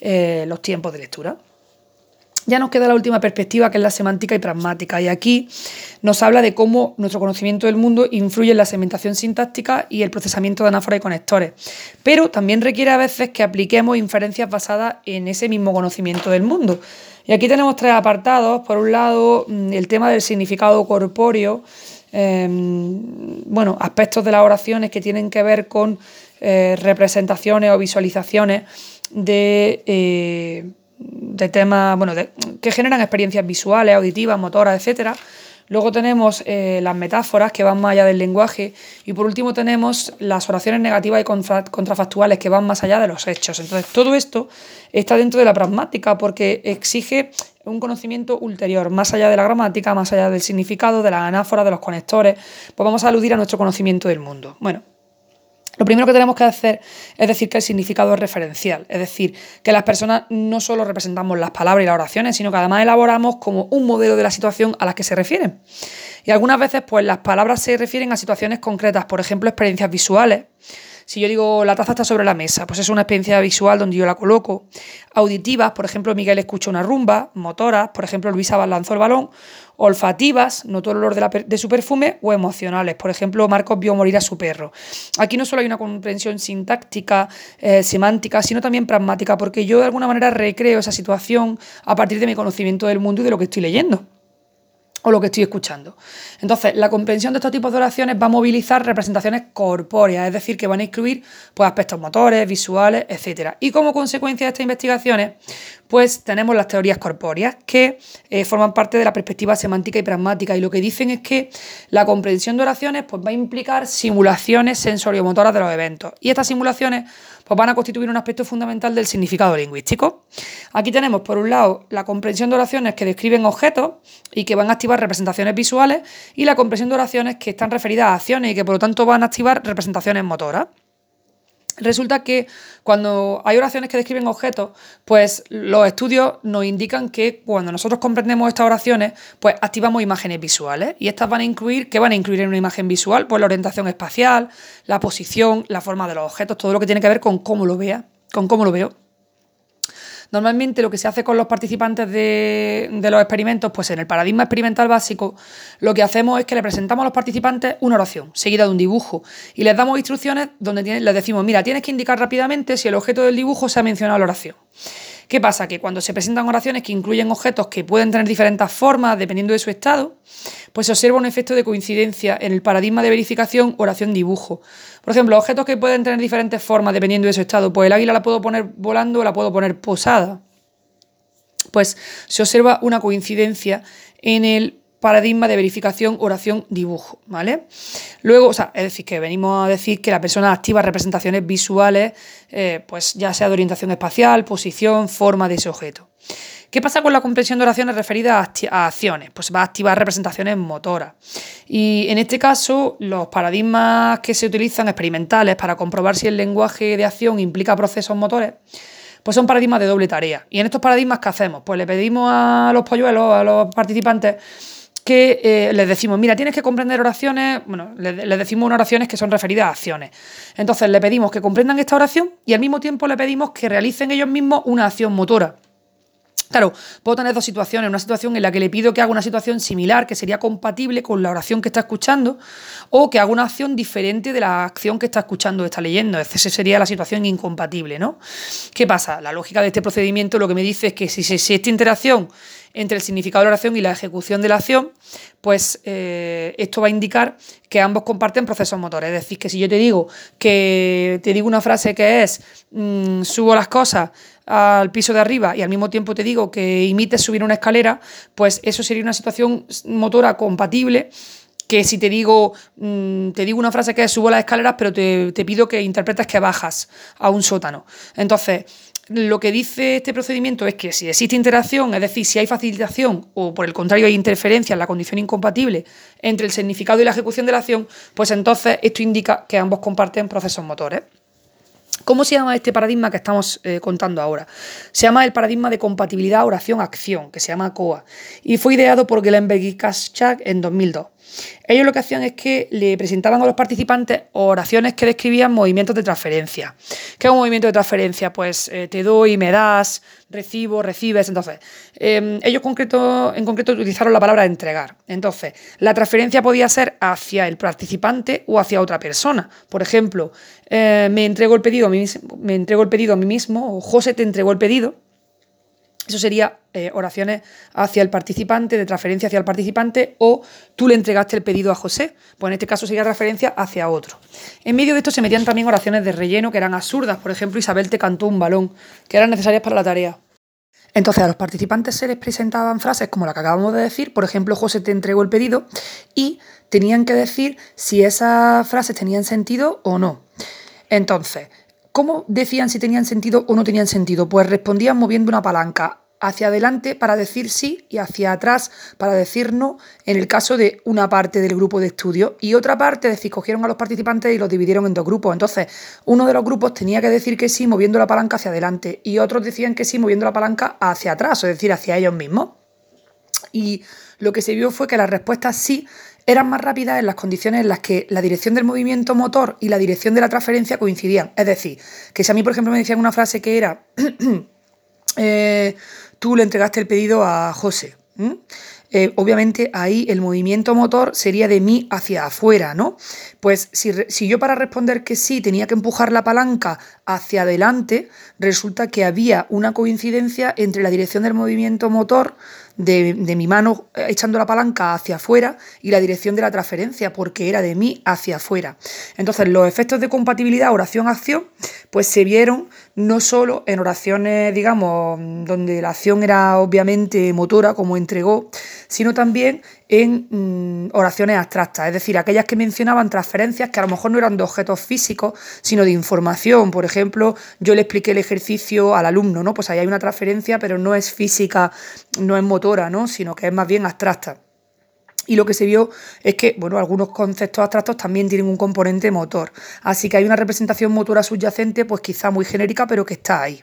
eh, los tiempos de lectura. Ya nos queda la última perspectiva, que es la semántica y pragmática, y aquí nos habla de cómo nuestro conocimiento del mundo influye en la segmentación sintáctica y el procesamiento de anáforas y conectores, pero también requiere a veces que apliquemos inferencias basadas en ese mismo conocimiento del mundo. Y aquí tenemos tres apartados. Por un lado, mm, el tema del significado corpóreo, em, bueno, aspectos de las oraciones que tienen que ver con eh, representaciones o visualizaciones de... Eh, de temas bueno, que generan experiencias visuales, auditivas, motoras, etcétera. Luego tenemos eh, las metáforas que van más allá del lenguaje y por último tenemos las oraciones negativas y contrafactuales que van más allá de los hechos. Entonces todo esto está dentro de la pragmática porque exige un conocimiento ulterior, más allá de la gramática, más allá del significado, de las anáforas, de los conectores, pues vamos a aludir a nuestro conocimiento del mundo. Bueno, lo primero que tenemos que hacer es decir que el significado es referencial, es decir, que las personas no solo representamos las palabras y las oraciones, sino que además elaboramos como un modelo de la situación a la que se refieren. Y algunas veces, pues las palabras se refieren a situaciones concretas, por ejemplo, experiencias visuales. Si yo digo la taza está sobre la mesa, pues es una experiencia visual donde yo la coloco. Auditivas, por ejemplo, Miguel escucha una rumba. Motoras, por ejemplo, Luisa lanzó el balón olfativas, notó el olor de, su perfume, o emocionales. Por ejemplo, Marcos vio morir a su perro. Aquí no solo hay una comprensión sintáctica, eh, semántica, sino también pragmática, porque yo de alguna manera recreo esa situación a partir de mi conocimiento del mundo y de lo que estoy leyendo o lo que estoy escuchando. Entonces, la comprensión de estos tipos de oraciones va a movilizar representaciones corpóreas, es decir, que van a incluir pues, aspectos motores, visuales, etc. Y como consecuencia de estas investigaciones, pues tenemos las teorías corpóreas que eh, forman parte de la perspectiva semántica y pragmática y lo que dicen es que la comprensión de oraciones pues, va a implicar simulaciones sensoriomotoras de los eventos. Y estas simulaciones pues van a constituir un aspecto fundamental del significado lingüístico. Aquí tenemos, por un lado, la comprensión de oraciones que describen objetos y que van a activar representaciones visuales, y la comprensión de oraciones que están referidas a acciones y que por lo tanto van a activar representaciones motoras. Resulta que cuando hay oraciones que describen objetos, pues los estudios nos indican que cuando nosotros comprendemos estas oraciones, pues activamos imágenes visuales. Y estas van a incluir, ¿qué van a incluir en una imagen visual? Pues la orientación espacial, la posición, la forma de los objetos, todo lo que tiene que ver con cómo lo vea, con cómo lo veo. Normalmente lo que se hace con los participantes de, los experimentos, pues en el paradigma experimental básico, lo que hacemos es que le presentamos a los participantes una oración seguida de un dibujo y les damos instrucciones donde les decimos, mira, tienes que indicar rápidamente si el objeto del dibujo se ha mencionado en la oración. ¿Qué pasa? Que cuando se presentan oraciones que incluyen objetos que pueden tener diferentes formas dependiendo de su estado, pues se observa un efecto de coincidencia en el paradigma de verificación oración-dibujo. Por ejemplo, objetos que pueden tener diferentes formas dependiendo de su estado, pues el águila la puedo poner volando o la puedo poner posada. Pues se observa una coincidencia en el paradigma de verificación, oración, dibujo, ¿vale? Luego, o sea, es decir, que venimos a decir que la persona activa representaciones visuales, eh, pues ya sea de orientación espacial, posición, forma de ese objeto. ¿Qué pasa con la comprensión de oraciones referidas a, acciones? Pues va a activar representaciones motoras. Y en este caso, los paradigmas que se utilizan experimentales para comprobar si el lenguaje de acción implica procesos motores, pues son paradigmas de doble tarea. Y en estos paradigmas, ¿qué hacemos? Pues le pedimos a los polluelos, a los participantes, que eh, les decimos, mira, tienes que comprender oraciones, bueno, les, decimos unas oraciones que son referidas a acciones. Entonces le pedimos que comprendan esta oración y al mismo tiempo le pedimos que realicen ellos mismos una acción motora. Claro, puedo tener dos situaciones. Una situación en la que le pido que haga una situación similar, que sería compatible con la oración que está escuchando, o que haga una acción diferente de la acción que está escuchando o está leyendo. Esa sería la situación incompatible, ¿no? ¿Qué pasa? La lógica de este procedimiento lo que me dice es que si, esta interacción entre el significado de la oración y la ejecución de la acción, pues eh, esto va a indicar que ambos comparten procesos motores. Es decir, que si yo te digo que te digo una frase que es mm, subo las cosas al piso de arriba y al mismo tiempo te digo que imites subir una escalera, pues eso sería una situación motora compatible que si te digo, mm, te digo una frase que es subo las escaleras, pero te, te pido que interpretes que bajas a un sótano. Entonces, lo que dice este procedimiento es que si existe interacción, es decir, si hay facilitación o por el contrario hay interferencia en la condición incompatible entre el significado y la ejecución de la acción, pues entonces esto indica que ambos comparten procesos motores. ¿Cómo se llama este paradigma que estamos eh, contando ahora? Se llama el paradigma de compatibilidad oración-acción, que se llama COA, y fue ideado por Gellenberg y Kaschak en 2002. Ellos lo que hacían es que le presentaban a los participantes oraciones que describían movimientos de transferencia. ¿Qué es un movimiento de transferencia? Pues eh, te doy, me das, recibo, recibes. Entonces, em, ellos en concreto utilizaron la palabra entregar. Entonces, la transferencia podía ser hacia el participante o hacia otra persona. Por ejemplo, eh, me entrego el pedido me entrego el pedido a mí mismo o José te entregó el pedido eso sería eh, oraciones hacia el participante, de transferencia hacia el participante, o tú le entregaste el pedido a José. Pues en este caso sería referencia hacia otro. En medio de esto se metían también oraciones de relleno que eran absurdas. Por ejemplo, Isabel te cantó un balón, que eran necesarias para la tarea. Entonces a los participantes se les presentaban frases como la que acabamos de decir, por ejemplo, José te entregó el pedido, y tenían que decir si esas frases tenían sentido o no. Entonces, ¿Cómo decían si tenían sentido o no tenían sentido? Pues respondían moviendo una palanca hacia adelante para decir sí y hacia atrás para decir no en el caso de una parte del grupo de estudio y otra parte, es decir, cogieron a los participantes y los dividieron en dos grupos. Entonces, uno de los grupos tenía que decir que sí moviendo la palanca hacia adelante y otros decían que sí moviendo la palanca hacia atrás, es decir, hacia ellos mismos. Y lo que se vio fue que las respuestas sí eran más rápidas en las condiciones en las que la dirección del movimiento motor y la dirección de la transferencia coincidían. Es decir, que si a mí, por ejemplo, me decían una frase que era, eh, tú le entregaste el pedido a José. Eh, obviamente ahí el movimiento motor sería de mí hacia afuera, ¿no? Pues si, si, yo para responder que sí tenía que empujar la palanca hacia adelante, resulta que había una coincidencia entre la dirección del movimiento motor de, mi mano eh, echando la palanca hacia afuera y la dirección de la transferencia, porque era de mí hacia afuera. Entonces, los efectos de compatibilidad oración-acción, pues se vieron no solo en oraciones, digamos, donde la acción era obviamente motora, como entregó, sino también en mm, oraciones abstractas, es decir, aquellas que mencionaban transferencias que a lo mejor no eran de objetos físicos, sino de información. Por ejemplo, yo le expliqué el ejercicio al alumno, ¿no? Pues ahí hay una transferencia, pero no es física, no es motora, ¿no? Sino que es más bien abstracta. Y lo que se vio es que, bueno, algunos conceptos abstractos también tienen un componente motor. Así que hay una representación motora subyacente, pues quizá muy genérica, pero que está ahí.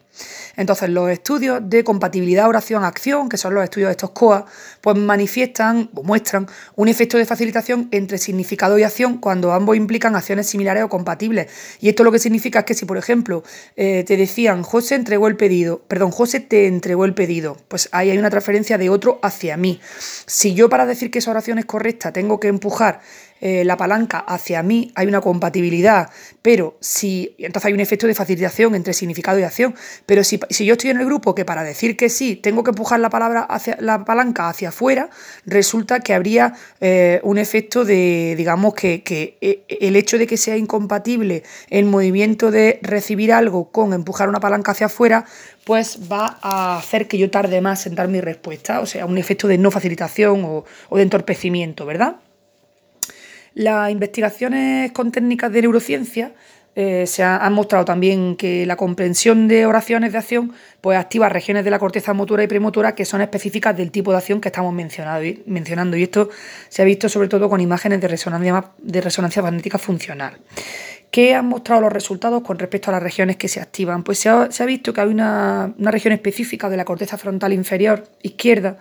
Entonces, los estudios de compatibilidad oración-acción, que son los estudios de estos COA, pues manifiestan o muestran un efecto de facilitación entre significado y acción cuando ambos implican acciones similares o compatibles. Y esto lo que significa es que si, por ejemplo, eh, te decían José entregó el pedido, perdón, José te entregó el pedido, pues ahí hay una transferencia de otro hacia mí. Si yo para decir que esa oración es correcta tengo que empujar eh, la palanca hacia mí, hay una compatibilidad, pero si, entonces hay un efecto de facilitación entre significado y acción, pero si, yo estoy en el grupo que para decir que sí tengo que empujar la, palabra hacia, la palanca hacia afuera, resulta que habría eh, un efecto de, digamos, que, que eh, el hecho de que sea incompatible el movimiento de recibir algo con empujar una palanca hacia afuera, pues va a hacer que yo tarde más en dar mi respuesta, o sea, un efecto de no facilitación o, o de entorpecimiento, ¿verdad? Las investigaciones con técnicas de neurociencia eh, se han mostrado también que la comprensión de oraciones de acción pues activa regiones de la corteza motora y premotora que son específicas del tipo de acción que estamos mencionando y esto se ha visto sobre todo con imágenes de resonancia, de magnética funcional. ¿Qué han mostrado los resultados con respecto a las regiones que se activan? Pues se ha, visto que hay una, una región específica de la corteza frontal inferior izquierda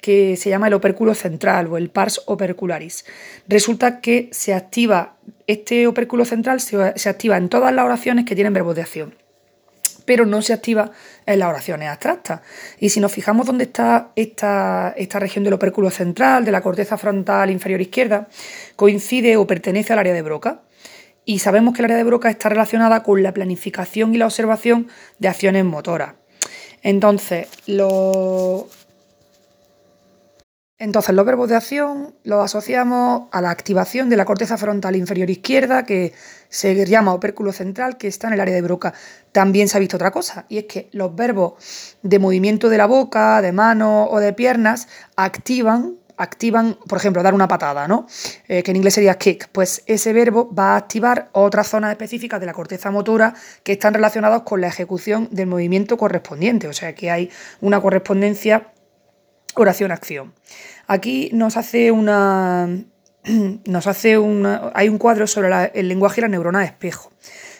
que se llama el opérculo central o el pars opercularis. Resulta que se activa, este opérculo central se, activa en todas las oraciones que tienen verbos de acción, pero no se activa en las oraciones abstractas. Y si nos fijamos dónde está esta, esta región del opérculo central, de la corteza frontal inferior izquierda, coincide o pertenece al área de Broca. Y sabemos que el área de Broca está relacionada con la planificación y la observación de acciones motoras. Entonces, lo, entonces, los verbos de acción los asociamos a la activación de la corteza frontal inferior izquierda, que se llama opérculo central, que está en el área de Broca. También se ha visto otra cosa, y es que los verbos de movimiento de la boca, de manos o de piernas activan, activan, por ejemplo, dar una patada, ¿no? Eh, que en inglés sería kick. Pues ese verbo va a activar otras zonas específicas de la corteza motora que están relacionadas con la ejecución del movimiento correspondiente. O sea que hay una correspondencia oración-acción. Aquí nos hace una. Nos hace una. Hay un cuadro sobre el lenguaje y la neurona de espejo,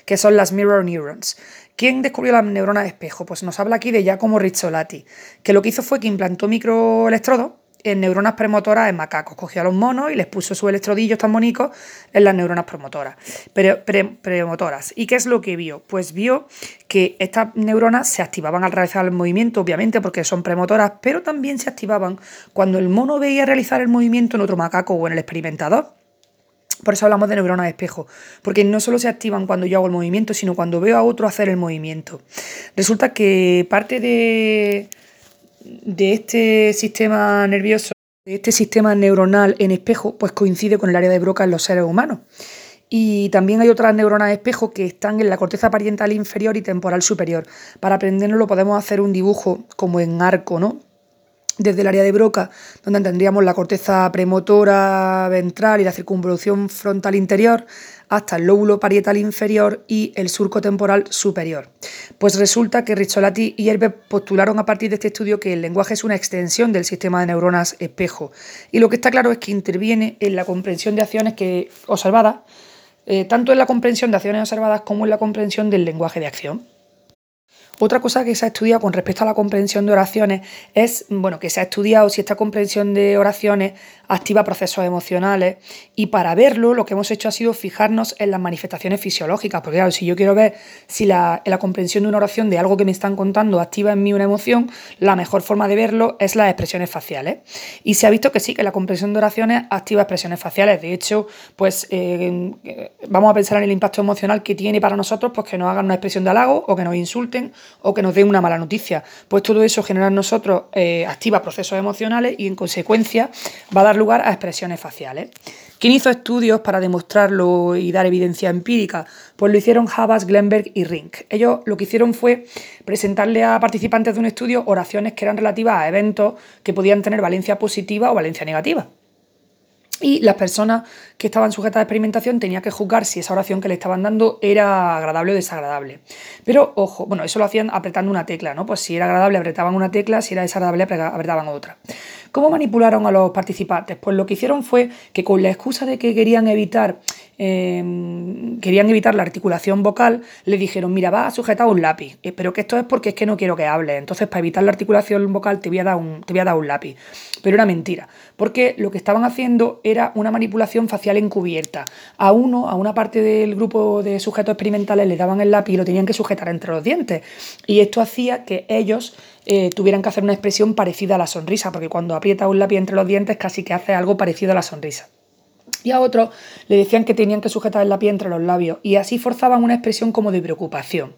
que son las mirror neurons. ¿Quién descubrió las neuronas de espejo? Pues nos habla aquí de Giacomo Rizzolatti, que lo que hizo fue que implantó microelectrodos en neuronas premotoras en macacos. Cogió a los monos y les puso sus electrodillos tan bonitos en las neuronas premotoras. premotoras. ¿Y qué es lo que vio? Pues vio que estas neuronas se activaban al realizar el movimiento, obviamente, porque son premotoras, pero también se activaban cuando el mono veía realizar el movimiento en otro macaco o en el experimentador. Por eso hablamos de neuronas de espejo, porque no solo se activan cuando yo hago el movimiento, sino cuando veo a otro hacer el movimiento. Resulta que parte de, de este sistema nervioso, de este sistema neuronal en espejo, pues coincide con el área de Broca en los seres humanos. Y también hay otras neuronas de espejo que están en la corteza parietal inferior y temporal superior. Para aprenderlo lo podemos hacer un dibujo como en arco, ¿no? desde el área de Broca, donde tendríamos la corteza premotora ventral y la circunvolución frontal interior, hasta el lóbulo parietal inferior y el surco temporal superior. Pues resulta que Rizzolatti y Herbe postularon a partir de este estudio que el lenguaje es una extensión del sistema de neuronas espejo. Y lo que está claro es que interviene en la comprensión de acciones que, observadas, eh, tanto en la comprensión de acciones observadas como en la comprensión del lenguaje de acción. Otra cosa que se ha estudiado con respecto a la comprensión de oraciones es, bueno, que se ha estudiado si esta comprensión de oraciones activa procesos emocionales y para verlo lo que hemos hecho ha sido fijarnos en las manifestaciones fisiológicas, porque claro, si yo quiero ver si la, comprensión de una oración de algo que me están contando activa en mí una emoción, la mejor forma de verlo es las expresiones faciales. Y se ha visto que sí, que la comprensión de oraciones activa expresiones faciales. De hecho, pues eh, vamos a pensar en el impacto emocional que tiene para nosotros, pues que nos hagan una expresión de halago o que nos insulten o que nos den una mala noticia. Pues todo eso genera en nosotros, eh, activa procesos emocionales y en consecuencia va a dar lugar a expresiones faciales. ¿Quién hizo estudios para demostrarlo y dar evidencia empírica? Pues lo hicieron Havas, Glenberg y Rink. Ellos lo que hicieron fue presentarle a participantes de un estudio oraciones que eran relativas a eventos que podían tener valencia positiva o valencia negativa. Y las personas que estaban sujetas a experimentación tenían que juzgar si esa oración que le estaban dando era agradable o desagradable. Pero ojo, bueno, eso lo hacían apretando una tecla, ¿no? Pues si era agradable apretaban una tecla, si era desagradable apretaban otra. ¿Cómo manipularon a los participantes? Pues lo que hicieron fue que con la excusa de que querían evitar, em, querían evitar la articulación vocal, le dijeron, mira, va a sujetar un lápiz, eh, pero que esto es porque es que no quiero que hable. Entonces, para evitar la articulación vocal te voy a dar un, lápiz. Pero era mentira, porque lo que estaban haciendo era una manipulación facial encubierta. A uno, a una parte del grupo de sujetos experimentales, le daban el lápiz y lo tenían que sujetar entre los dientes. Y esto hacía que ellos eh, tuvieran que hacer una expresión parecida a la sonrisa, porque cuando aprieta un lápiz entre los dientes casi que hace algo parecido a la sonrisa. Y a otros le decían que tenían que sujetar el lápiz entre los labios y así forzaban una expresión como de preocupación.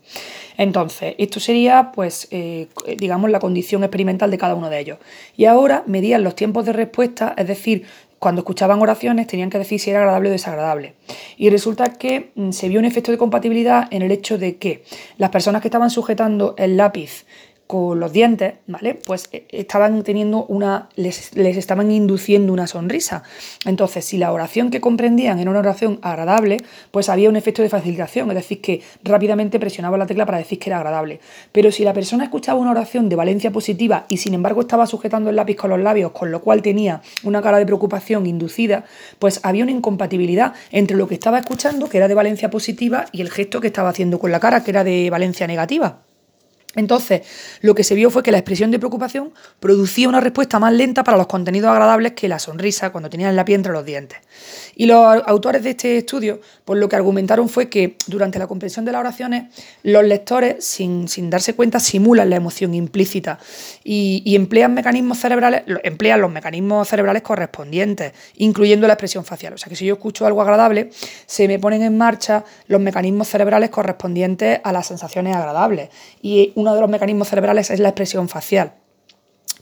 Entonces, esto sería, pues, eh, digamos, la condición experimental de cada uno de ellos. Y ahora medían los tiempos de respuesta, es decir, cuando escuchaban oraciones tenían que decir si era agradable o desagradable. Y resulta que mm, se vio un efecto de compatibilidad en el hecho de que las personas que estaban sujetando el lápiz con los dientes, ¿vale? Pues eh, estaban teniendo una, les, estaban induciendo una sonrisa. Entonces, si la oración que comprendían era una oración agradable, pues había un efecto de facilitación, es decir, que rápidamente presionaba la tecla para decir que era agradable. Pero si la persona escuchaba una oración de valencia positiva y sin embargo estaba sujetando el lápiz con los labios, con lo cual tenía una cara de preocupación inducida, pues había una incompatibilidad entre lo que estaba escuchando, que era de valencia positiva, y el gesto que estaba haciendo con la cara, que era de valencia negativa. Entonces, lo que se vio fue que la expresión de preocupación producía una respuesta más lenta para los contenidos agradables que la sonrisa cuando tenían la piel entre los dientes. Y los autores de este estudio, pues lo que argumentaron fue que durante la comprensión de las oraciones, los lectores, sin, darse cuenta, simulan la emoción implícita y, emplean mecanismos cerebrales, emplean los mecanismos cerebrales correspondientes, incluyendo la expresión facial. O sea que si yo escucho algo agradable, se me ponen en marcha los mecanismos cerebrales correspondientes a las sensaciones agradables. Y uno de los mecanismos cerebrales es la expresión facial.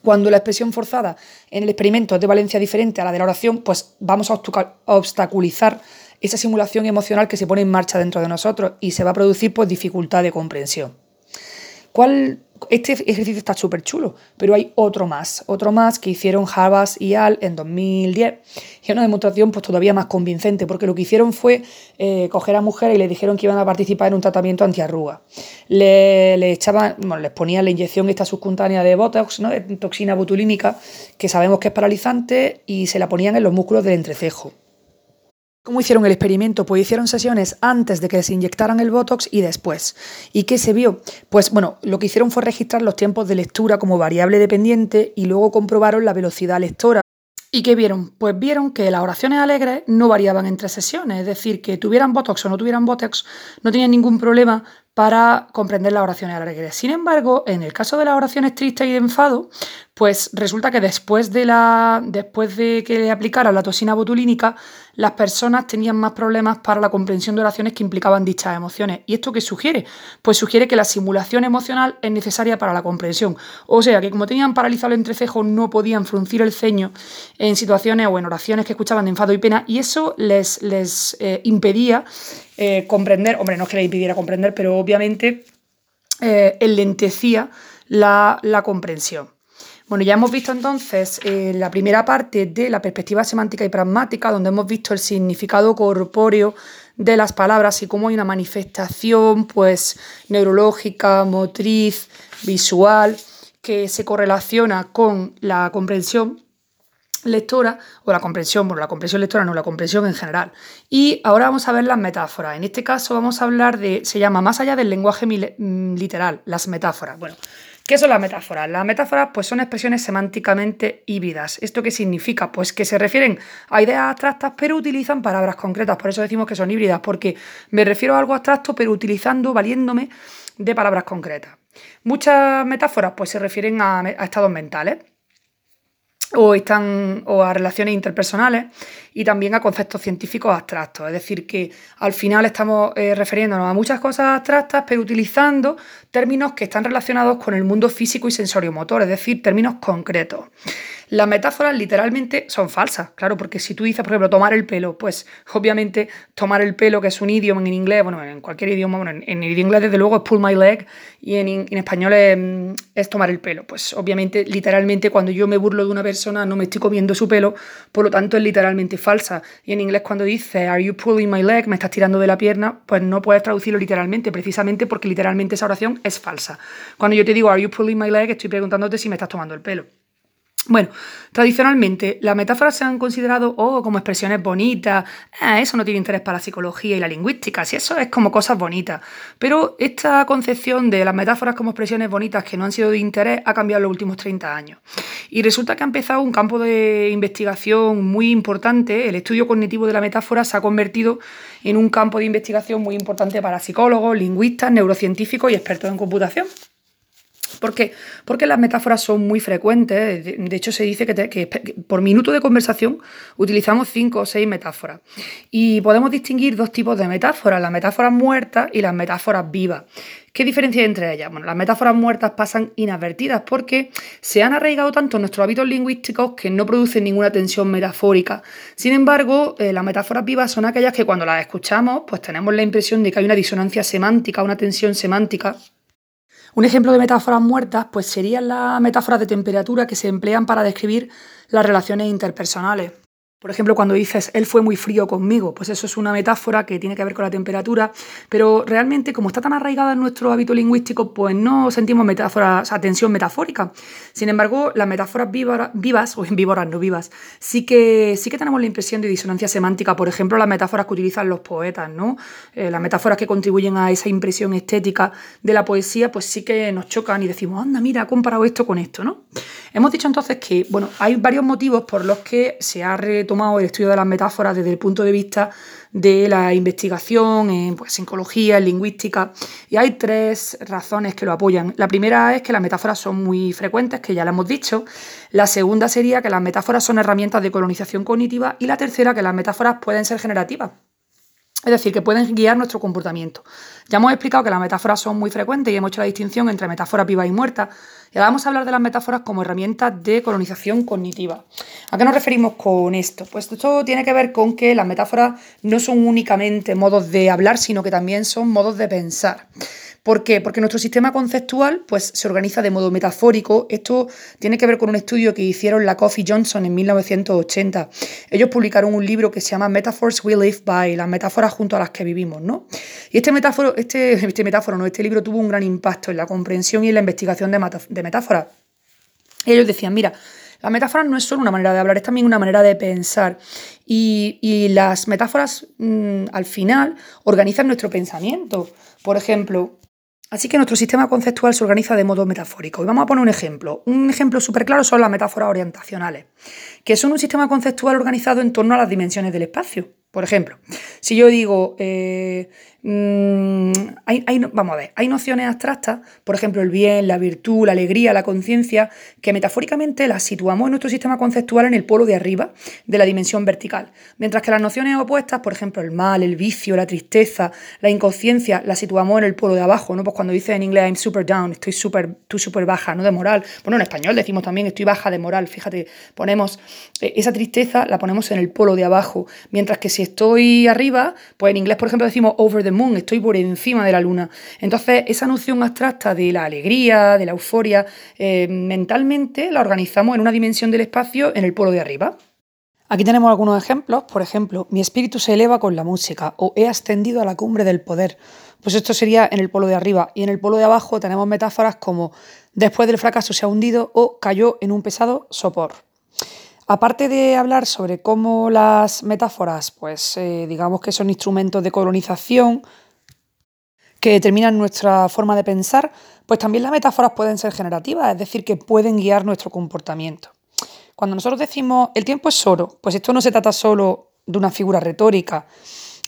Cuando la expresión forzada en el experimento es de valencia diferente a la de la oración, pues vamos a obstaculizar esa simulación emocional que se pone en marcha dentro de nosotros y se va a producir pues dificultad de comprensión. ¿Cuál este ejercicio está súper chulo, pero hay otro más, otro más que hicieron Havas y Al en 2010 y es una demostración pues todavía más convincente porque lo que hicieron fue eh, coger a mujeres y les dijeron que iban a participar en un tratamiento antiarruga. Le, echaban, bueno, les ponían la inyección esta subcutánea de Botox, ¿no? toxina botulínica, que sabemos que es paralizante y se la ponían en los músculos del entrecejo. ¿Cómo hicieron el experimento? Pues hicieron sesiones antes de que se inyectaran el Botox y después. ¿Y qué se vio? Pues bueno, lo que hicieron fue registrar los tiempos de lectura como variable dependiente y luego comprobaron la velocidad lectora. ¿Y qué vieron? Pues vieron que las oraciones alegres no variaban entre sesiones, es decir, que tuvieran Botox o no tuvieran Botox, no tenían ningún problema para comprender las oraciones alegres. Sin embargo, en el caso de las oraciones tristes y de enfado, pues resulta que después de, la, después de que le aplicaran la toxina botulínica, las personas tenían más problemas para la comprensión de oraciones que implicaban dichas emociones. ¿Y esto qué sugiere? Pues sugiere que la simulación emocional es necesaria para la comprensión. O sea, que como tenían paralizado el entrecejo, no podían fruncir el ceño en situaciones o en oraciones que escuchaban de enfado y pena, y eso les, les eh, impedía eh, comprender, hombre, no es que les impidiera comprender, pero obviamente eh, enlentecía la, la comprensión. Bueno, ya hemos visto entonces eh, la primera parte de la perspectiva semántica y pragmática, donde hemos visto el significado corpóreo de las palabras y cómo hay una manifestación pues neurológica, motriz, visual, que se correlaciona con la comprensión lectora o la comprensión, bueno, la comprensión lectora no, la comprensión en general. Y ahora vamos a ver las metáforas. En este caso vamos a hablar de, se llama más allá del lenguaje mm, literal, las metáforas. Bueno, ¿Qué son las metáforas? Las metáforas pues, son expresiones semánticamente híbridas. ¿Esto qué significa? Pues que se refieren a ideas abstractas pero utilizan palabras concretas. Por eso decimos que son híbridas, porque me refiero a algo abstracto pero utilizando, valiéndome de palabras concretas. Muchas metáforas pues, se refieren a estados mentales o, están, o a relaciones interpersonales y también a conceptos científicos abstractos. Es decir, que al final estamos eh, refiriéndonos a muchas cosas abstractas, pero utilizando términos que están relacionados con el mundo físico y sensorio-motor, es decir, términos concretos. Las metáforas literalmente son falsas, claro, porque si tú dices, por ejemplo, tomar el pelo, pues obviamente tomar el pelo, que es un idioma en inglés, bueno, en cualquier idioma, bueno, en, inglés desde luego es pull my leg y en, español es, tomar el pelo. Pues obviamente, literalmente, cuando yo me burlo de una persona no me estoy comiendo su pelo, por lo tanto es literalmente falsa. Y en inglés cuando dice, are you pulling my leg, me estás tirando de la pierna, pues no puedes traducirlo literalmente, precisamente porque literalmente esa oración es falsa. Cuando yo te digo, are you pulling my leg, estoy preguntándote si me estás tomando el pelo. Bueno, tradicionalmente las metáforas se han considerado oh, como expresiones bonitas, ah, eso no tiene interés para la psicología y la lingüística, si eso es como cosas bonitas. Pero esta concepción de las metáforas como expresiones bonitas que no han sido de interés ha cambiado en los últimos 30 años. Y resulta que ha empezado un campo de investigación muy importante, el estudio cognitivo de la metáfora se ha convertido en un campo de investigación muy importante para psicólogos, lingüistas, neurocientíficos y expertos en computación. ¿Por qué? Porque las metáforas son muy frecuentes. De hecho, se dice que, por minuto de conversación utilizamos cinco o seis metáforas. Y podemos distinguir dos tipos de metáforas, las metáforas muertas y las metáforas vivas. ¿Qué diferencia hay entre ellas? Bueno, las metáforas muertas pasan inadvertidas porque se han arraigado tanto en nuestros hábitos lingüísticos que no producen ninguna tensión metafórica. Sin embargo, eh, las metáforas vivas son aquellas que cuando las escuchamos, pues tenemos la impresión de que hay una disonancia semántica, una tensión semántica un ejemplo de metáforas muertas pues serían las metáforas de temperatura que se emplean para describir las relaciones interpersonales. Por ejemplo, cuando dices, él fue muy frío conmigo, pues eso es una metáfora que tiene que ver con la temperatura, pero realmente como está tan arraigada en nuestro hábito lingüístico, pues no sentimos metáforas, o sea, tensión metafórica. Sin embargo, las metáforas vivas, o en víboras no vivas, sí que, sí que tenemos la impresión de disonancia semántica. Por ejemplo, las metáforas que utilizan los poetas, ¿no? Eh, las metáforas que contribuyen a esa impresión estética de la poesía, pues sí que nos chocan y decimos, anda, mira, ha comparado esto con esto, ¿no? Hemos dicho entonces que, bueno, hay varios motivos por los que se ha tomado el estudio de las metáforas desde el punto de vista de la investigación en pues, psicología, en lingüística, y hay tres razones que lo apoyan. La primera es que las metáforas son muy frecuentes, que ya lo hemos dicho. La segunda sería que las metáforas son herramientas de colonización cognitiva y la tercera que las metáforas pueden ser generativas. Es decir, que pueden guiar nuestro comportamiento. Ya hemos explicado que las metáforas son muy frecuentes y hemos hecho la distinción entre metáforas vivas y muertas. Y ahora vamos a hablar de las metáforas como herramientas de colonización cognitiva. ¿A qué nos referimos con esto? Pues esto tiene que ver con que las metáforas no son únicamente modos de hablar, sino que también son modos de pensar. ¿Por qué? Porque nuestro sistema conceptual pues, se organiza de modo metafórico. Esto tiene que ver con un estudio que hicieron la Coffee Johnson en 1980. Ellos publicaron un libro que se llama Metaphors We Live By, las metáforas junto a las que vivimos, ¿no? Y este metáforo, este, este metáforo, no, este libro tuvo un gran impacto en la comprensión y en la investigación de, metáforas. Ellos decían, mira, La metáfora no es solo una manera de hablar, es también una manera de pensar. Y, las metáforas, mm, al final, organizan nuestro pensamiento. Por ejemplo, Así que nuestro sistema conceptual se organiza de modo metafórico. Y vamos a poner un ejemplo. Un ejemplo súper claro son las metáforas orientacionales, que son un sistema conceptual organizado en torno a las dimensiones del espacio. Por ejemplo, si yo digo, eh, Mm, hay, vamos a ver, hay nociones abstractas, por ejemplo, el bien, la virtud, la alegría, la conciencia, que metafóricamente las situamos en nuestro sistema conceptual en el polo de arriba de la dimensión vertical, mientras que las nociones opuestas, por ejemplo, el mal, el vicio, la tristeza, la inconsciencia, las situamos en el polo de abajo, ¿no? Pues cuando dice en inglés I'm super down, estoy súper super baja, ¿no? De moral. Bueno, en español decimos también estoy baja de moral, fíjate, ponemos eh, esa tristeza la ponemos en el polo de abajo, mientras que si estoy arriba, pues en inglés, por ejemplo, decimos over the moon, estoy por encima de la luna. Entonces, esa noción abstracta de la alegría, de la euforia, eh, mentalmente la organizamos en una dimensión del espacio en el polo de arriba. Aquí tenemos algunos ejemplos, por ejemplo, mi espíritu se eleva con la música o he ascendido a la cumbre del poder. Pues esto sería en el polo de arriba y en el polo de abajo tenemos metáforas como después del fracaso se ha hundido o cayó en un pesado sopor. Aparte de hablar sobre cómo las metáforas, pues eh, digamos que son instrumentos de colonización que determinan nuestra forma de pensar, pues también las metáforas pueden ser generativas, es decir, que pueden guiar nuestro comportamiento. Cuando nosotros decimos el tiempo es oro, pues esto no se trata solo de una figura retórica.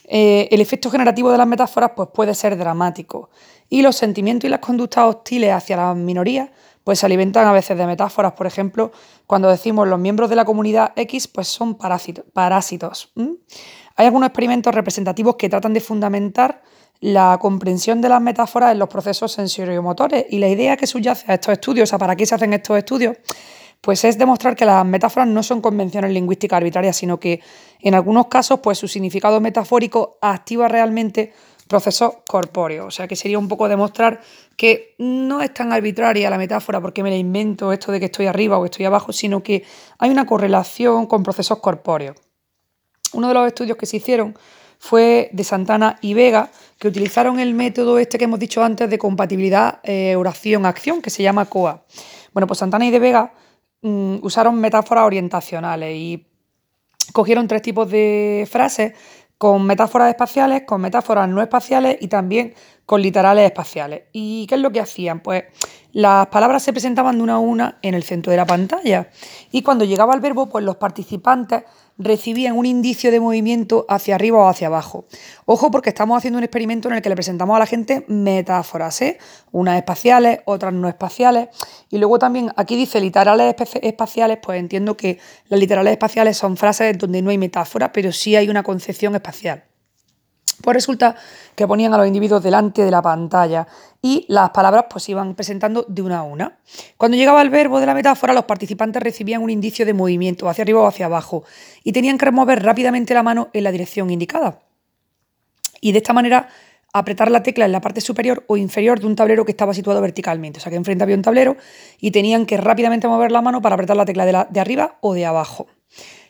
Eh, el efecto generativo de las metáforas pues, puede ser dramático y los sentimientos y las conductas hostiles hacia las minorías pues se alimentan a veces de metáforas. Por ejemplo, cuando decimos los miembros de la comunidad X, pues son parásitos. Hay algunos experimentos representativos que tratan de fundamentar la comprensión de las metáforas en los procesos sensorio-motores. Y la idea que subyace a estos estudios, o sea, ¿para qué se hacen estos estudios? Pues es demostrar que las metáforas no son convenciones lingüísticas arbitrarias, sino que en algunos casos, pues su significado metafórico activa realmente procesos corpóreos. O sea que sería un poco demostrar que no es tan arbitraria la metáfora porque me la invento esto de que estoy arriba o estoy abajo, sino que hay una correlación con procesos corpóreos. Uno de los estudios que se hicieron fue de Santana y Vega, que utilizaron el método este que hemos dicho antes de compatibilidad eh, oración-acción, que se llama COA. Bueno, pues Santana y de Vega mm, usaron metáforas orientacionales y cogieron tres tipos de frases con metáforas espaciales, con metáforas no espaciales y también con literales espaciales. ¿Y qué es lo que hacían? Pues las palabras se presentaban de una a una en el centro de la pantalla y cuando llegaba el verbo, pues los participantes recibían un indicio de movimiento hacia arriba o hacia abajo. Ojo porque estamos haciendo un experimento en el que le presentamos a la gente metáforas, ¿eh? unas espaciales, otras no espaciales. Y luego también aquí dice literales espaciales, pues entiendo que las literales espaciales son frases donde no hay metáfora, pero sí hay una concepción espacial. Pues resulta que ponían a los individuos delante de la pantalla y las palabras pues iban presentando de una a una. Cuando llegaba el verbo de la metáfora, los participantes recibían un indicio de movimiento hacia arriba o hacia abajo y tenían que remover rápidamente la mano en la dirección indicada. Y de esta manera apretar la tecla en la parte superior o inferior de un tablero que estaba situado verticalmente. O sea que enfrente había un tablero y tenían que rápidamente mover la mano para apretar la tecla de, de arriba o de abajo.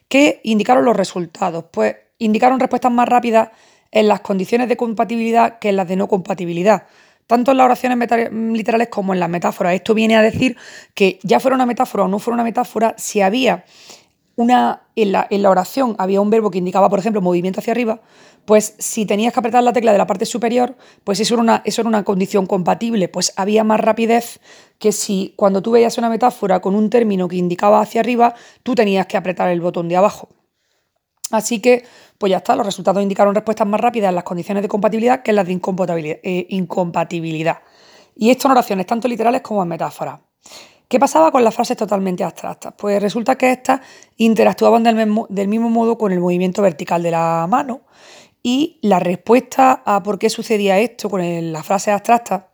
¿Qué indicaron los resultados? Pues indicaron respuestas más rápidas en las condiciones de compatibilidad que en las de no compatibilidad, tanto en las oraciones literales como en las metáforas. Esto viene a decir que ya fuera una metáfora o no fuera una metáfora, si había una, en la, en la oración había un verbo que indicaba, por ejemplo, movimiento hacia arriba, pues si tenías que apretar la tecla de la parte superior, pues eso era, una, eso era una condición compatible, pues había más rapidez que si cuando tú veías una metáfora con un término que indicaba hacia arriba, tú tenías que apretar el botón de abajo. Así que, pues ya está, los resultados indicaron respuestas más rápidas en las condiciones de compatibilidad que en las de eh, incompatibilidad. Y esto en oraciones tanto literales como en metáforas. ¿Qué pasaba con las frases totalmente abstractas? Pues resulta que estas interactuaban del mismo, modo con el movimiento vertical de la mano y la respuesta a por qué sucedía esto con las frases abstractas,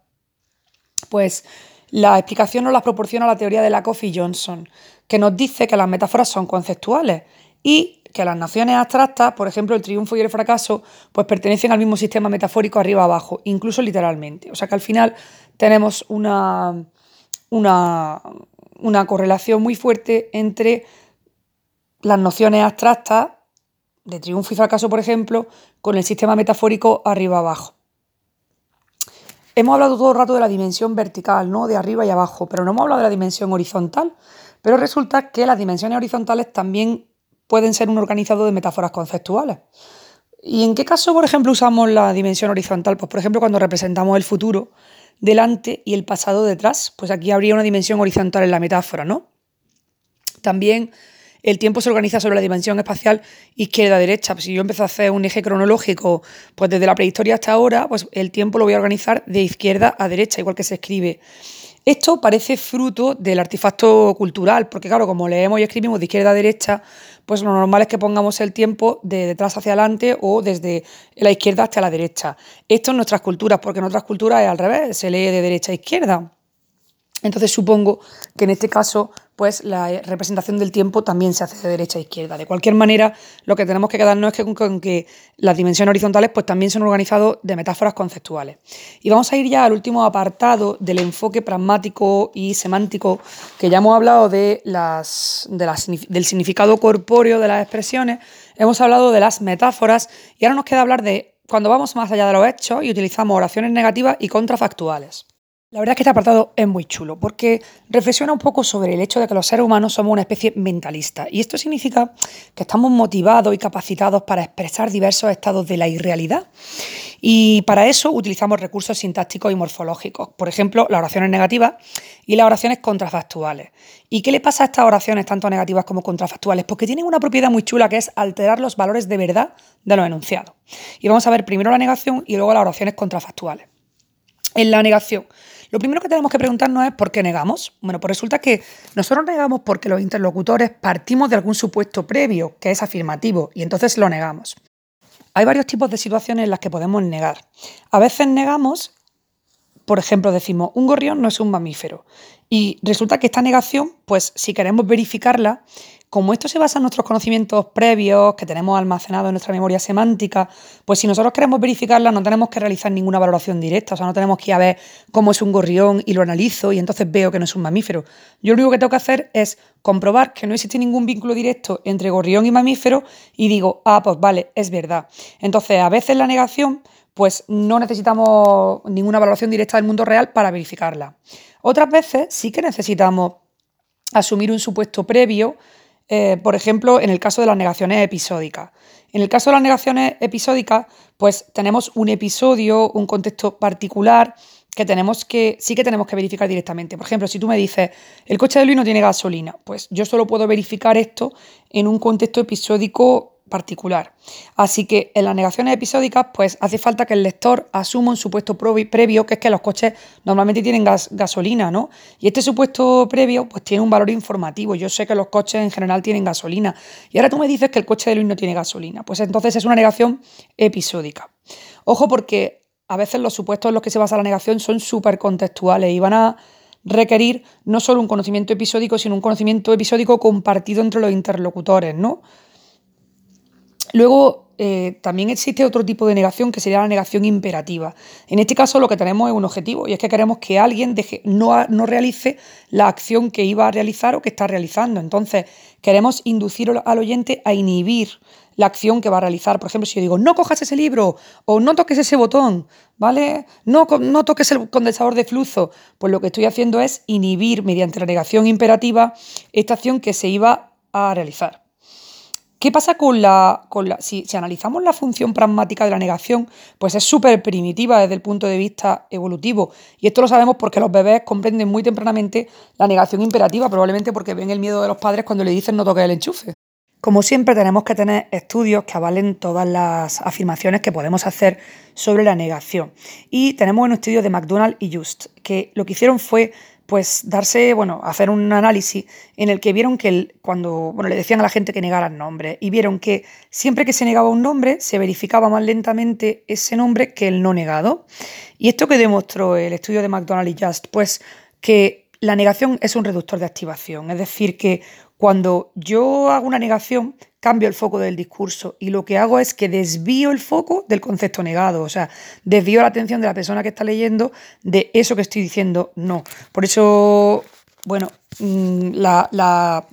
pues la explicación nos la proporciona la teoría de Lakoff y Johnson, que nos dice que las metáforas son conceptuales y que las naciones abstractas, por ejemplo, el triunfo y el fracaso, pues pertenecen al mismo sistema metafórico arriba-abajo, incluso literalmente. O sea que al final tenemos una, una, una correlación muy fuerte entre las nociones abstractas de triunfo y fracaso, por ejemplo, con el sistema metafórico arriba-abajo. Hemos hablado todo el rato de la dimensión vertical, ¿no? De arriba y abajo, pero no hemos hablado de la dimensión horizontal. Pero resulta que las dimensiones horizontales también pueden ser un organizado de metáforas conceptuales. ¿Y en qué caso, por ejemplo, usamos la dimensión horizontal? Pues, por ejemplo, cuando representamos el futuro delante y el pasado detrás, pues aquí habría una dimensión horizontal en la metáfora, ¿no? También el tiempo se organiza sobre la dimensión espacial izquierda-derecha. si yo empiezo a hacer un eje cronológico, pues desde la prehistoria hasta ahora, pues el tiempo lo voy a organizar de izquierda a derecha, igual que se escribe. Esto parece fruto del artefacto cultural, porque claro, como leemos y escribimos de izquierda a derecha, pues lo normal es que pongamos el tiempo de detrás hacia adelante o desde la izquierda hasta la derecha. Esto en nuestras culturas, porque en otras culturas es al revés, se lee de derecha a izquierda. Entonces supongo que en este caso pues la representación del tiempo también se hace de derecha a izquierda. De cualquier manera, lo que tenemos que quedarnos es que con que las dimensiones horizontales pues también son organizados de metáforas conceptuales. Y vamos a ir ya al último apartado del enfoque pragmático y semántico, que ya hemos hablado de las, del significado corpóreo de las expresiones, hemos hablado de las metáforas y ahora nos queda hablar de cuando vamos más allá de los hechos y utilizamos oraciones negativas y contrafactuales. La verdad es que este apartado es muy chulo porque reflexiona un poco sobre el hecho de que los seres humanos somos una especie mentalista y esto significa que estamos motivados y capacitados para expresar diversos estados de la irrealidad y para eso utilizamos recursos sintácticos y morfológicos, por ejemplo, las oraciones negativas y las oraciones contrafactuales. ¿Y qué le pasa a estas oraciones tanto negativas como contrafactuales? Porque tienen una propiedad muy chula que es alterar los valores de verdad de los enunciados. Y vamos a ver primero la negación y luego las oraciones contrafactuales. En la negación, lo primero que tenemos que preguntarnos es ¿por qué negamos? Bueno, pues resulta que nosotros negamos porque los interlocutores partimos de algún supuesto previo, que es afirmativo, y entonces lo negamos. Hay varios tipos de situaciones en las que podemos negar. A veces negamos, por ejemplo, decimos, un gorrión no es un mamífero. Y resulta que esta negación, pues si queremos verificarla, como esto se basa en nuestros conocimientos previos que tenemos almacenados en nuestra memoria semántica, pues si nosotros queremos verificarla no tenemos que realizar ninguna valoración directa, o sea, no tenemos que ir a ver cómo es un gorrión y lo analizo y entonces veo que no es un mamífero. Yo lo único que tengo que hacer es comprobar que no existe ningún vínculo directo entre gorrión y mamífero y digo, ah, pues vale, es verdad. Entonces, a veces la negación, pues no necesitamos ninguna valoración directa del mundo real para verificarla. Otras veces sí que necesitamos asumir un supuesto previo eh, por ejemplo, en el caso de las negaciones episódicas. En el caso de las negaciones episódicas, pues tenemos un episodio, un contexto particular que tenemos que, sí que tenemos que verificar directamente. Por ejemplo, si tú me dices, el coche de Luis no tiene gasolina, pues yo solo puedo verificar esto en un contexto episódico particular. Así que en las negaciones episódicas, pues hace falta que el lector asuma un supuesto previo, que es que los coches normalmente tienen gasolina, ¿no? Y este supuesto previo, pues tiene un valor informativo. Yo sé que los coches en general tienen gasolina. Y ahora tú me dices que el coche de Luis no tiene gasolina. Pues entonces es una negación episódica. Ojo porque a veces los supuestos en los que se basa la negación son súper contextuales y van a requerir no solo un conocimiento episódico, sino un conocimiento episódico compartido entre los interlocutores, ¿no? Luego, eh, también existe otro tipo de negación que sería la negación imperativa. En este caso lo que tenemos es un objetivo y es que queremos que alguien no, no, realice la acción que iba a realizar o que está realizando. Entonces queremos inducir al oyente a inhibir la acción que va a realizar. Por ejemplo, si yo digo, no cojas ese libro o no toques ese botón, ¿vale? No, no toques el condensador de flujo, pues lo que estoy haciendo es inhibir mediante la negación imperativa esta acción que se iba a realizar. ¿Qué pasa con la, con la si, analizamos la función pragmática de la negación, pues es súper primitiva desde el punto de vista evolutivo. Y esto lo sabemos porque los bebés comprenden muy tempranamente la negación imperativa, probablemente porque ven el miedo de los padres cuando le dicen no toques el enchufe. Como siempre tenemos que tener estudios que avalen todas las afirmaciones que podemos hacer sobre la negación. Y tenemos un estudio de McDonald y Just, que lo que hicieron fue pues darse, bueno, hacer un análisis en el que vieron que cuando, bueno, le decían a la gente que negaran nombres y vieron que siempre que se negaba un nombre se verificaba más lentamente ese nombre que el no negado. ¿Y esto que demostró el estudio de McDonald y Just? Pues que la negación es un reductor de activación, es decir, que cuando yo hago una negación, cambio el foco del discurso y lo que hago es que desvío el foco del concepto negado, o sea, desvío la atención de la persona que está leyendo de eso que estoy diciendo no. Por eso, bueno, mm, la,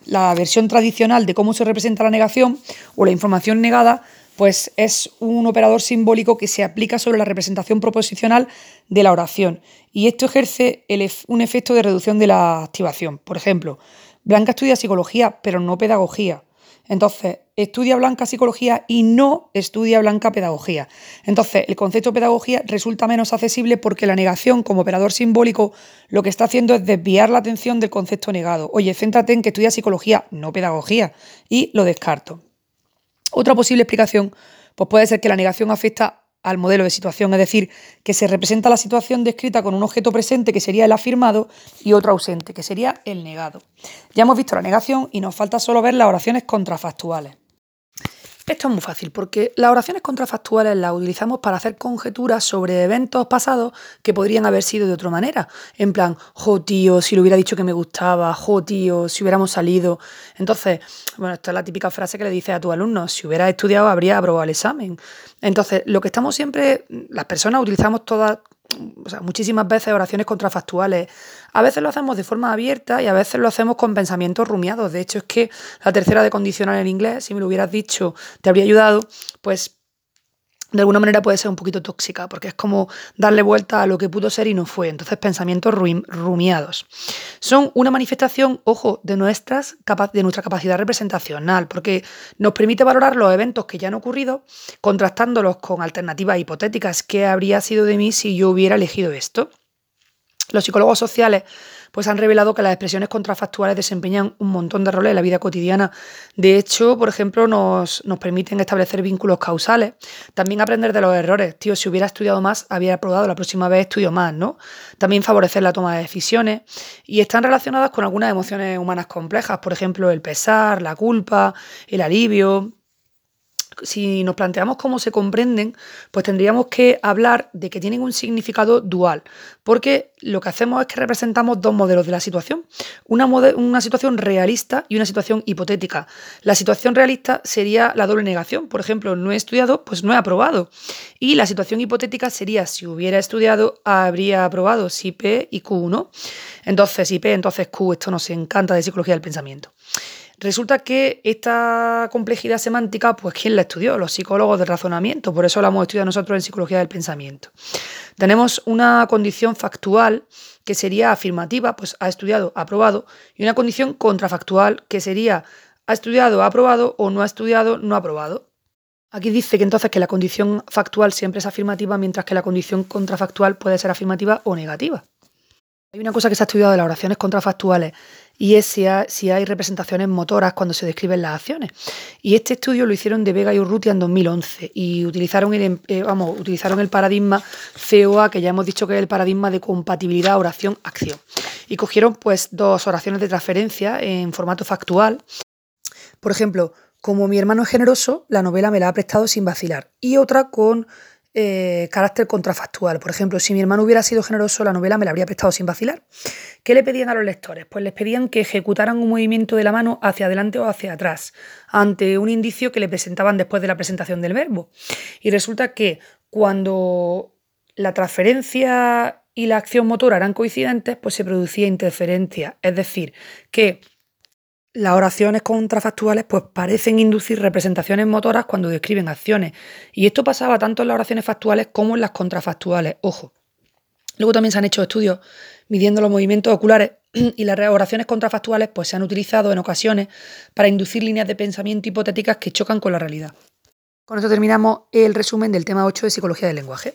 la versión tradicional de cómo se representa la negación o la información negada pues es un operador simbólico que se aplica sobre la representación proposicional de la oración y esto ejerce un efecto de reducción de la activación. Por ejemplo, Blanca estudia psicología, pero no pedagogía. Entonces, estudia Blanca psicología y no estudia Blanca pedagogía. Entonces, el concepto de pedagogía resulta menos accesible porque la negación como operador simbólico lo que está haciendo es desviar la atención del concepto negado. Oye, céntrate en que estudia psicología, no pedagogía, y lo descarto. Otra posible explicación pues puede ser que la negación afecta al modelo de situación, es decir, que se representa la situación descrita con un objeto presente que sería el afirmado y otro ausente, que sería el negado. Ya hemos visto la negación y nos falta solo ver las oraciones contrafactuales. Esto es muy fácil porque las oraciones contrafactuales las utilizamos para hacer conjeturas sobre eventos pasados que podrían haber sido de otra manera. En plan, jo tío, si le hubiera dicho que me gustaba, jo tío, si hubiéramos salido. Entonces, bueno, esta es la típica frase que le dices a tu alumno, si hubieras estudiado habría aprobado el examen. Entonces, lo que estamos siempre, las personas utilizamos todas o sea, muchísimas veces oraciones contrafactuales. A veces lo hacemos de forma abierta y a veces lo hacemos con pensamientos rumiados. De hecho, es que la tercera de condicional en inglés, si me lo hubieras dicho, te habría ayudado, pues de alguna manera puede ser un poquito tóxica, porque es como darle vuelta a lo que pudo ser y no fue. Entonces, pensamientos rumiados. Son una manifestación, ojo, de, nuestras, de nuestra capacidad representacional, porque nos permite valorar los eventos que ya han ocurrido, contrastándolos con alternativas hipotéticas. ¿Qué habría sido de mí si yo hubiera elegido esto? Los psicólogos sociales pues han revelado que las expresiones contrafactuales desempeñan un montón de roles en la vida cotidiana. De hecho, por ejemplo, nos, nos permiten establecer vínculos causales. También aprender de los errores. Tío, si hubiera estudiado más, habría probado, la próxima vez estudio más, ¿no? También favorecer la toma de decisiones. Y están relacionadas con algunas emociones humanas complejas, por ejemplo, el pesar, la culpa, el alivio, si nos planteamos cómo se comprenden, pues tendríamos que hablar de que tienen un significado dual, porque lo que hacemos es que representamos dos modelos de la situación, una, situación realista y una situación hipotética. La situación realista sería la doble negación, por ejemplo, no he estudiado, pues no he aprobado. Y la situación hipotética sería, si hubiera estudiado, habría aprobado, si P y Q, ¿no? Entonces, si P, entonces Q, esto nos encanta de psicología del pensamiento. Resulta que esta complejidad semántica, pues ¿quién la estudió? Los psicólogos del razonamiento, por eso la hemos estudiado nosotros en psicología del pensamiento. Tenemos una condición factual que sería afirmativa, pues ha estudiado, ha aprobado, y una condición contrafactual que sería ha estudiado, ha aprobado o no ha estudiado, no ha aprobado. Aquí dice que entonces que la condición factual siempre es afirmativa, mientras que la condición contrafactual puede ser afirmativa o negativa. Hay una cosa que se ha estudiado de las oraciones contrafactuales y es si, hay representaciones motoras cuando se describen las acciones. Y este estudio lo hicieron de Vega y Urrutia en 2011 y utilizaron el, em, eh, vamos, utilizaron el paradigma COA, que ya hemos dicho que es el paradigma de compatibilidad oración-acción. Y cogieron pues dos oraciones de transferencia en formato factual. Por ejemplo, como mi hermano es generoso, la novela me la ha prestado sin vacilar. Y otra con eh, carácter contrafactual. Por ejemplo, si mi hermano hubiera sido generoso, la novela me la habría prestado sin vacilar. ¿Qué le pedían a los lectores? Pues les pedían que ejecutaran un movimiento de la mano hacia adelante o hacia atrás, ante un indicio que le presentaban después de la presentación del verbo. Y resulta que cuando la transferencia y la acción motora eran coincidentes, pues se producía interferencia. Es decir, que las oraciones contrafactuales pues parecen inducir representaciones motoras cuando describen acciones. Y esto pasaba tanto en las oraciones factuales como en las contrafactuales. Ojo. Luego también se han hecho estudios midiendo los movimientos oculares y las oraciones contrafactuales pues se han utilizado en ocasiones para inducir líneas de pensamiento hipotéticas que chocan con la realidad. Con esto terminamos el resumen del tema 8 de psicología del lenguaje.